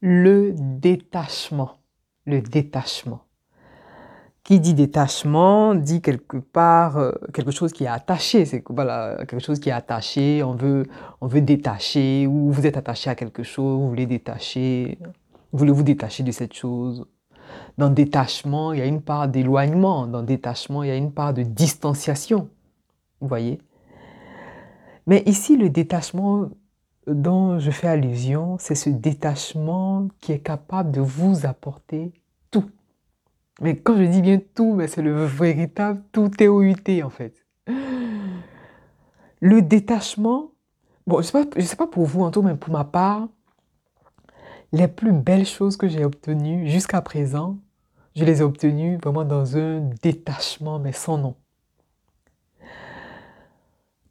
le détachement. Le détachement. Qui dit détachement dit quelque part euh, quelque chose qui est attaché. C'est voilà, quelque chose qui est attaché. On veut, on veut détacher ou vous êtes attaché à quelque chose, vous voulez détacher. Voulez vous détacher de cette chose? Dans détachement, il y a une part d'éloignement. Dans détachement, il y a une part de distanciation. Vous voyez? Mais ici, le détachement dont je fais allusion, c'est ce détachement qui est capable de vous apporter tout. Mais quand je dis bien tout, c'est le véritable tout TOUT en fait. Le détachement, bon, je ne sais, pas pour vous en tout, mais pour ma part, les plus belles choses que j'ai obtenues jusqu'à présent, je les ai obtenues vraiment dans un détachement, mais sans nom.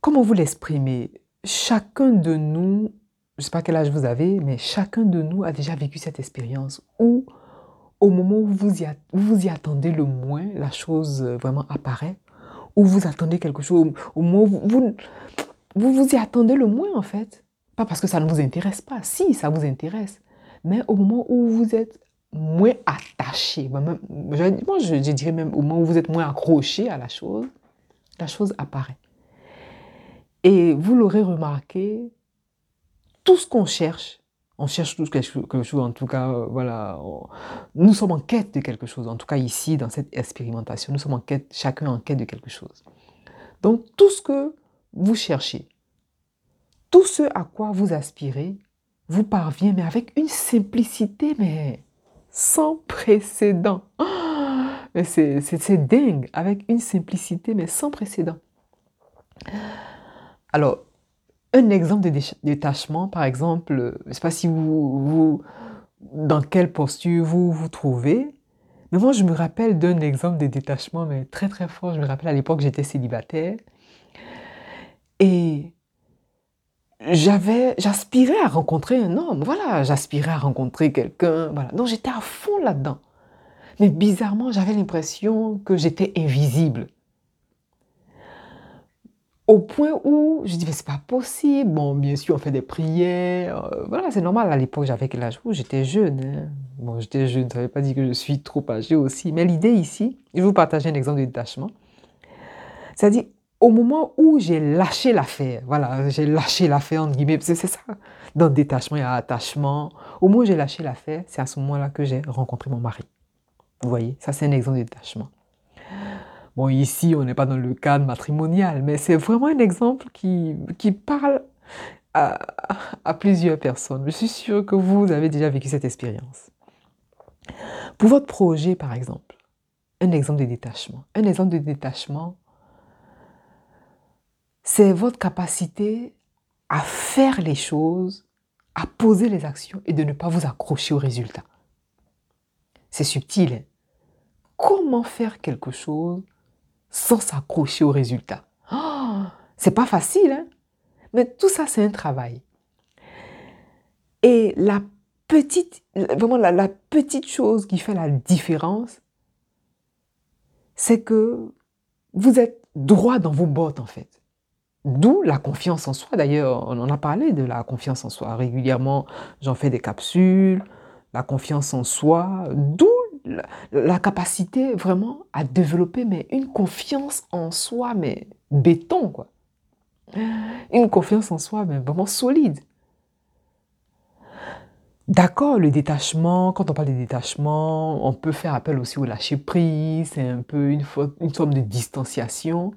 Comment vous l'exprimez chacun de nous, je ne sais pas quel âge vous avez, mais chacun de nous a déjà vécu cette expérience où, au moment où vous y, attendez le moins, la chose euh, vraiment apparaît, où vous attendez quelque chose, au moment où vous, vous y attendez le moins en fait. Pas parce que ça ne vous intéresse pas, si ça vous intéresse, mais au moment où vous êtes moins attaché, moi, je dirais même au moment où vous êtes moins accroché à la chose, la chose apparaît. Et vous l'aurez remarqué, tout ce qu'on cherche, on cherche tous quelque chose, en tout cas, euh, voilà, nous sommes en quête de quelque chose. En tout cas, ici, dans cette expérimentation, nous sommes en quête, chacun en quête de quelque chose. Donc, tout ce que vous cherchez, tout ce à quoi vous aspirez, vous parvient, mais avec une simplicité, mais sans précédent. c'est dingue, avec une simplicité, mais sans précédent. Alors, un exemple de détachement, par exemple, je ne sais pas si vous, dans quelle posture vous vous trouvez, mais moi je me rappelle d'un exemple de détachement, mais très très fort. Je me rappelle à l'époque j'étais célibataire et j'avais, j'aspirais à rencontrer un homme. Voilà, j'aspirais à rencontrer quelqu'un. Voilà, donc j'étais à fond là-dedans. Mais bizarrement, j'avais l'impression que j'étais invisible au point où je dis, mais c'est pas possible. Bon, bien sûr, on fait des prières. Euh, voilà, c'est normal. À l'époque, j'avais quel âge? J'étais jeune. Hein. Bon, j'étais jeune, ça ne veut pas dire que je suis trop âgé aussi. Mais l'idée ici, je vais vous partager un exemple de détachement. C'est-à-dire, au moment où j'ai lâché l'affaire, voilà, j'ai lâché l'affaire, entre guillemets, c'est ça. Dans détachement, il y a attachement. Au moment où j'ai lâché l'affaire, c'est à ce moment-là que j'ai rencontré mon mari. Vous voyez, ça c'est un exemple de détachement. Bon, ici, on n'est pas dans le cadre matrimonial, mais c'est vraiment un exemple qui, qui parle à, à, plusieurs personnes. Je suis sûre que vous avez déjà vécu cette expérience. Pour votre projet, par exemple, un exemple de détachement. Un exemple de détachement, c'est votre capacité à faire les choses, à poser les actions et de ne pas vous accrocher au résultat. C'est subtil. Hein. Comment faire quelque chose sans s'accrocher au résultat. Oh, c'est pas facile, hein? mais tout ça, c'est un travail. Et la petite, vraiment la, la petite chose qui fait la différence, c'est que vous êtes droit dans vos bottes, en fait. D'où la confiance en soi. D'ailleurs, on en a parlé de la confiance en soi. Régulièrement, j'en fais des capsules. La confiance en soi. D'où la, capacité vraiment à développer mais une confiance en soi, mais béton, quoi. Une confiance en soi, mais vraiment solide. D'accord, le détachement, quand on parle de détachement, on peut faire appel aussi au lâcher prise, c'est un peu une, une forme de distanciation.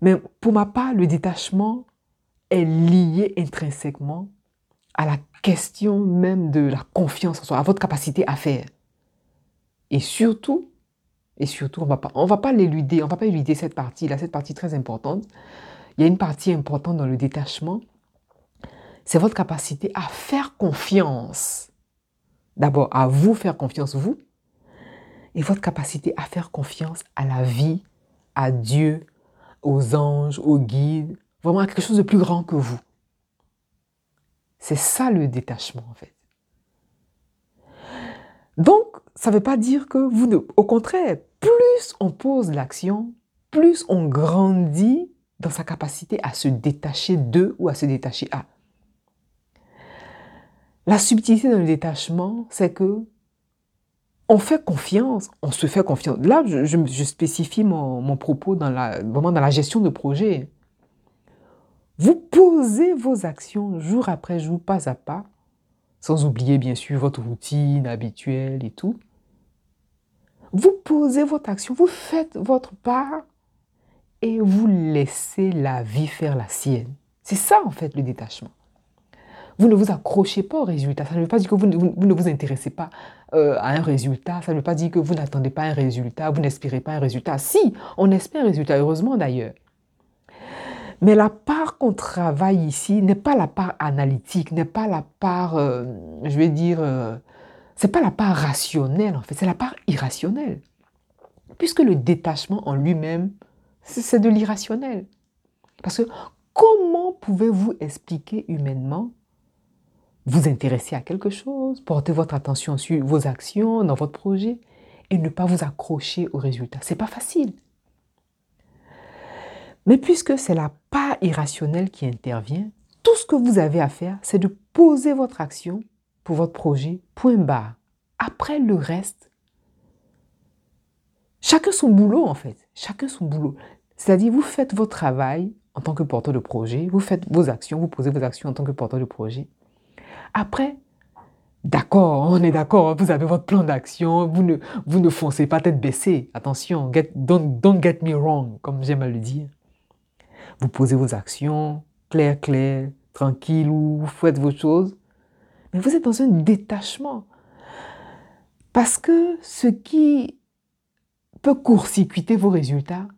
Mais pour ma part, le détachement est lié intrinsèquement à la question même de la confiance en soi, à votre capacité à faire. Et surtout, et surtout, on va pas, on va pas l'éluder, on va pas éluder cette partie là, cette partie très importante. Il y a une partie importante dans le détachement, c'est votre capacité à faire confiance. D'abord, à vous faire confiance, vous, et votre capacité à faire confiance à la vie, à Dieu, aux anges, aux guides, vraiment à quelque chose de plus grand que vous. C'est ça le détachement en fait. Donc, ça ne veut pas dire que vous ne... Au contraire, plus on pose l'action, plus on grandit dans sa capacité à se détacher de ou à se détacher à. La subtilité dans le détachement, c'est que on fait confiance, on se fait confiance. Là, je, spécifie mon, propos dans la, vraiment dans la gestion de projet. Vous posez vos actions jour après jour, pas à pas, sans oublier bien sûr votre routine habituelle et tout. Vous posez votre action, vous faites votre part et vous laissez la vie faire la sienne. C'est ça en fait le détachement. Vous ne vous accrochez pas au résultat. Ça ne veut pas dire que vous ne vous, intéressez pas euh, à un résultat. Ça ne veut pas dire que vous n'attendez pas un résultat, vous n'espérez pas un résultat. Si, on espère un résultat, heureusement d'ailleurs. Mais la part qu'on travaille ici n'est pas la part analytique, n'est pas la part, euh, je vais dire, euh, c'est pas la part rationnelle en fait, c'est la part irrationnelle. Puisque le détachement en lui-même, c'est de l'irrationnel. Parce que comment pouvez-vous expliquer humainement vous intéresser à quelque chose, porter votre attention sur vos actions dans votre projet et ne pas vous accrocher au résultat? C'est pas facile. Mais puisque c'est la part irrationnelle qui intervient, tout ce que vous avez à faire, c'est de poser votre action pour votre projet, point barre. Après le reste, chacun son boulot en fait, chacun son boulot. C'est-à-dire, vous faites votre travail en tant que porteur de projet, vous faites vos actions, vous posez vos actions en tant que porteur de projet. Après, d'accord, on est d'accord, vous avez votre plan d'action, vous ne, vous ne foncez pas tête baissée. Attention, don't, don't get me wrong, comme j'aime à le dire. Vous posez vos actions, clair, clair, tranquille, ou vous faites vos choses. Mais vous êtes dans un détachement. Parce que ce qui peut court-circuiter vos résultats,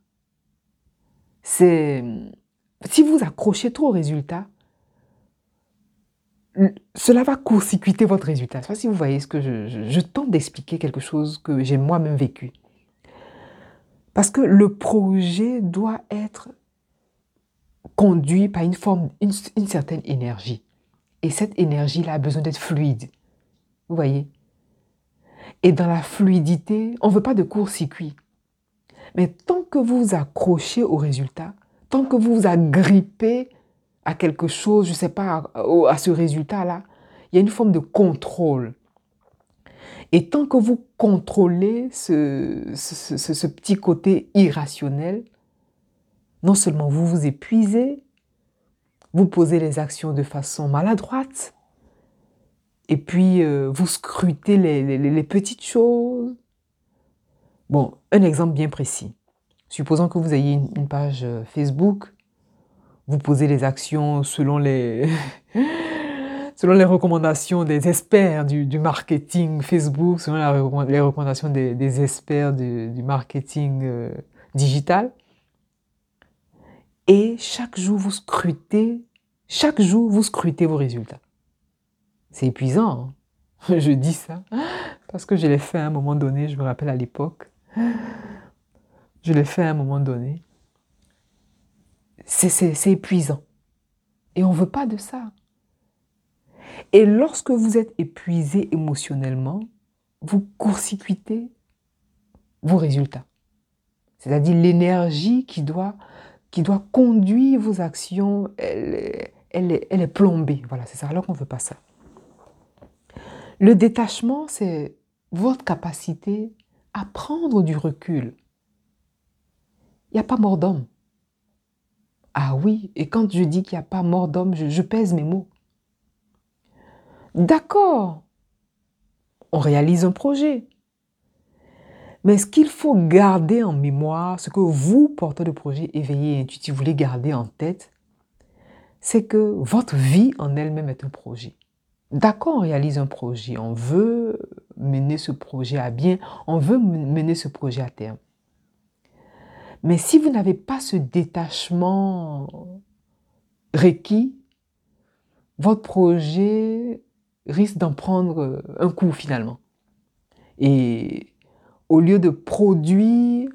c'est si vous accrochez trop aux résultats, cela va court-circuiter votre résultat. Je sais pas si vous voyez ce que je, tente d'expliquer quelque chose que j'ai moi-même vécu. Parce que le projet doit être conduit par une forme, une certaine énergie. Et cette énergie-là a besoin d'être fluide. Vous voyez? Et dans la fluidité, on ne veut pas de court-circuit. Mais tant que vous vous accrochez au résultat, tant que vous vous agrippez à quelque chose, je ne sais pas, à, ce résultat-là, il y a une forme de contrôle. Et tant que vous contrôlez ce, ce, petit côté irrationnel, non seulement vous vous épuisez, vous posez les actions de façon maladroite, et puis euh, vous scrutez les, petites choses. Bon, un exemple bien précis. Supposons que vous ayez une page euh, Facebook vous posez les actions selon les, recommandations des experts du, marketing Facebook, selon les recommandations des, experts du, marketing digital. Et chaque jour, vous scrutez, chaque jour, vous scrutez vos résultats. C'est épuisant. Hein. je dis ça parce que je l'ai fait à un moment donné, je me rappelle à l'époque. Je l'ai fait à un moment donné c'est épuisant. Et on ne veut pas de ça. Et lorsque vous êtes épuisé émotionnellement, vous court-circuitez vos résultats. C'est-à-dire l'énergie qui doit, qui doit conduire vos actions, elle, est plombée. Voilà, c'est ça. Alors qu'on ne veut pas ça. Le détachement, c'est votre capacité à prendre du recul. Il n'y a pas mort d'homme. Ah oui, et quand je dis qu'il n'y a pas mort d'homme, je, pèse mes mots. D'accord, on réalise un projet. Mais ce qu'il faut garder en mémoire, ce que vous, porteurs de projet éveillé et intuitif, voulez garder en tête, c'est que votre vie en elle-même est un projet. D'accord, on réalise un projet, on veut mener ce projet à bien, on veut mener ce projet à terme. Mais si vous n'avez pas ce détachement requis, votre projet risque d'en prendre un coup finalement. Et au lieu de produire,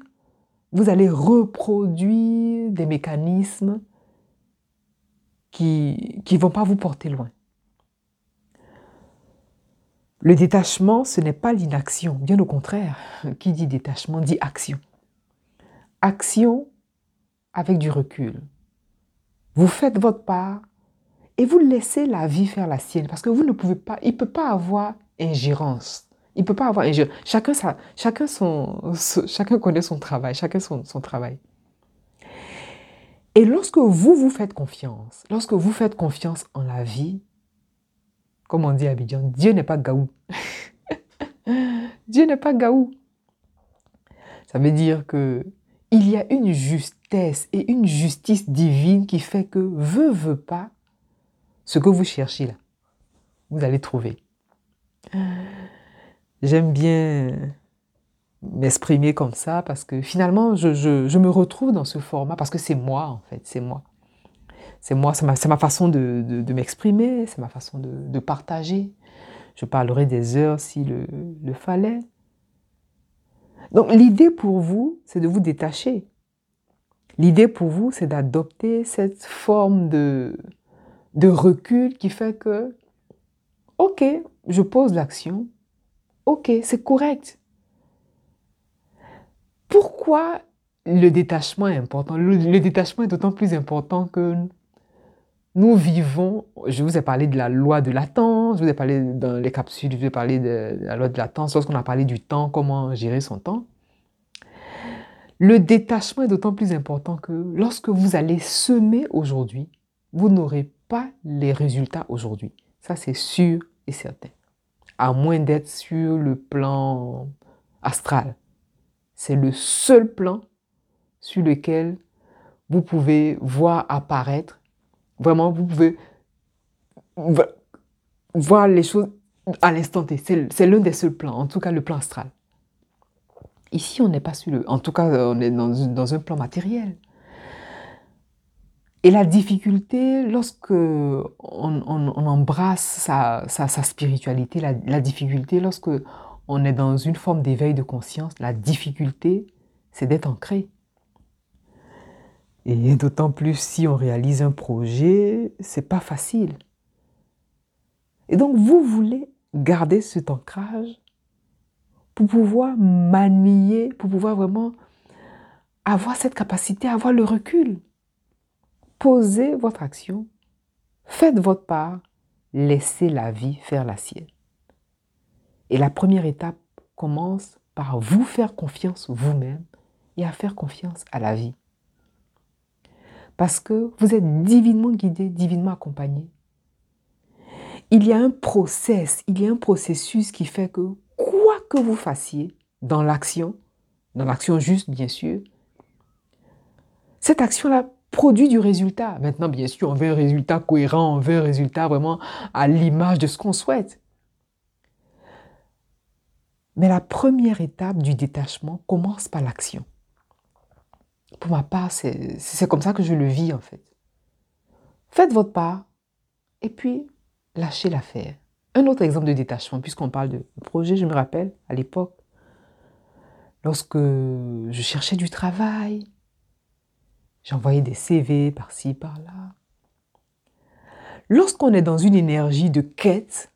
vous allez reproduire des mécanismes qui ne vont pas vous porter loin. Le détachement, ce n'est pas l'inaction, bien au contraire. Qui dit détachement dit action action avec du recul. Vous faites votre part et vous laissez la vie faire la sienne parce que vous ne pouvez pas, il ne peut pas avoir ingérence. Il ne peut pas avoir. Chacun, sa, chacun, son, connaît son travail, chacun son, son travail. Et lorsque vous vous faites confiance, lorsque vous faites confiance en la vie, comme on dit à Abidjan, Dieu n'est pas gaou. Dieu n'est pas gaou. Ça veut dire que il y a une justesse et une justice divine qui fait que veut, veut pas, ce que vous cherchez là, vous allez trouver. J'aime bien m'exprimer comme ça parce que finalement, je, me retrouve dans ce format parce que c'est moi en fait, c'est moi. C'est moi, c'est ma, façon de, m'exprimer, c'est ma façon de, partager. Je parlerai des heures s'il le, le fallait. Donc l'idée pour vous, c'est de vous détacher. L'idée pour vous, c'est d'adopter cette forme de, de recul qui fait que, ok, je pose l'action, ok, c'est correct. Pourquoi le détachement est important? Le, détachement est d'autant plus important que nous vivons, je vous ai parlé de la loi de latence, je vous ai parlé dans les capsules, je vous ai parlé de la loi de latence, lorsqu'on a parlé du temps, comment gérer son temps. Le détachement est d'autant plus important que lorsque vous allez semer aujourd'hui, vous n'aurez pas les résultats aujourd'hui. Ça, c'est sûr et certain. À moins d'être sur le plan astral. C'est le seul plan sur lequel vous pouvez voir apparaître Vraiment, vous pouvez voir les choses à l'instant T. C'est l'un des seuls plans, en tout cas le plan astral. Ici, on n'est pas sur le... En tout cas, on est dans, un plan matériel. Et la difficulté, lorsque on, embrasse sa, spiritualité, la, la, difficulté, lorsque on est dans une forme d'éveil de conscience, la difficulté, c'est d'être ancré. Et d'autant plus si on réalise un projet, c'est pas facile. Et donc vous voulez garder cet ancrage pour pouvoir manier, pour pouvoir vraiment avoir cette capacité, avoir le recul. Posez votre action, faites votre part, laissez la vie faire la sienne. Et la première étape commence par vous faire confiance vous-même et à faire confiance à la vie. Parce que vous êtes divinement guidé, divinement accompagné. Il y a un process, il y a un processus qui fait que quoi que vous fassiez dans l'action, dans l'action juste bien sûr, cette action-là produit du résultat. Maintenant, bien sûr, on veut un résultat cohérent, on veut un résultat vraiment à l'image de ce qu'on souhaite. Mais la première étape du détachement commence par l'action. Pour ma part, c'est comme ça que je le vis en fait. Faites votre part et puis lâchez l'affaire. Un autre exemple de détachement, puisqu'on parle de projet, je me rappelle à l'époque, lorsque je cherchais du travail, j'envoyais des CV par-ci, par-là. Lorsqu'on est dans une énergie de quête,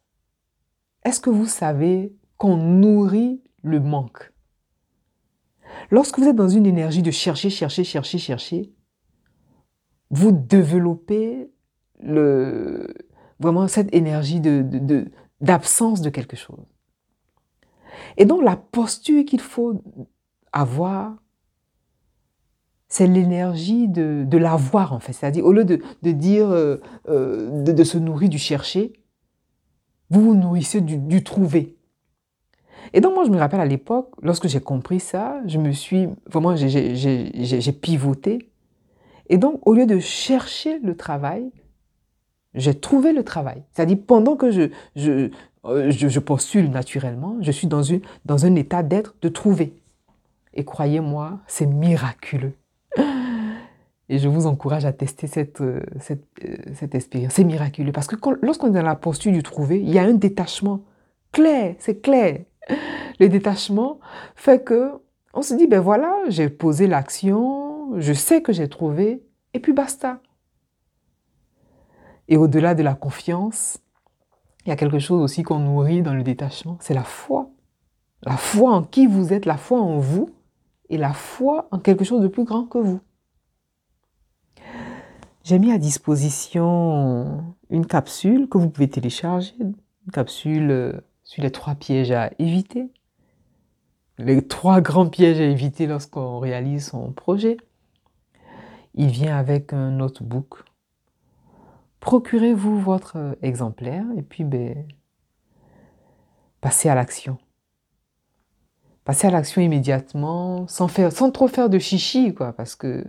est-ce que vous savez qu'on nourrit le manque? Lorsque vous êtes dans une énergie de chercher, chercher, chercher, chercher, vous développez vraiment cette énergie d'absence de, de quelque chose. Et donc la posture qu'il faut avoir, c'est l'énergie de, de l'avoir en fait. C'est-à-dire au lieu de, dire, euh, euh, de, se nourrir du chercher, vous vous nourrissez du, du trouver. Et donc moi, je me rappelle à l'époque, lorsque j'ai compris ça, je me suis, vraiment, j'ai pivoté. Et donc, au lieu de chercher le travail, j'ai trouvé le travail. C'est-à-dire, pendant que je, je, euh, je, postule naturellement, je suis dans, une, dans un état d'être, de trouver. Et croyez-moi, c'est miraculeux. Et je vous encourage à tester cette, euh, cette, euh, cette expérience. C'est miraculeux. Parce que lorsqu'on est dans la posture du trouver, il y a un détachement clair, c'est clair. Le détachement fait que on se dit, ben voilà, j'ai posé l'action, je sais que j'ai trouvé, et puis basta. Et au-delà de la confiance, il y a quelque chose aussi qu'on nourrit dans le détachement, c'est la foi. La foi en qui vous êtes, la foi en vous, et la foi en quelque chose de plus grand que vous. J'ai mis à disposition une capsule que vous pouvez télécharger, une capsule euh, sur les trois pièges à éviter, les trois grands pièges à éviter lorsqu'on réalise son projet. Il vient avec un notebook. Procurez-vous votre euh, exemplaire et puis ben, passez à l'action. Passez à l'action immédiatement, sans, faire, sans trop faire de chichi, quoi, parce que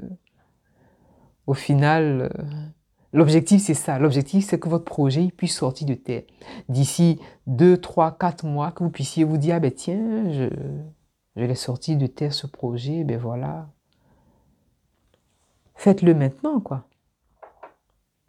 au final, euh, l'objectif c'est ça. L'objectif c'est que votre projet puisse sortir de terre. D'ici 2, 3, 4 mois, que vous puissiez vous dire, ah ben tiens, je, je l'ai sorti de terre ce projet, ben voilà. Faites-le maintenant, quoi.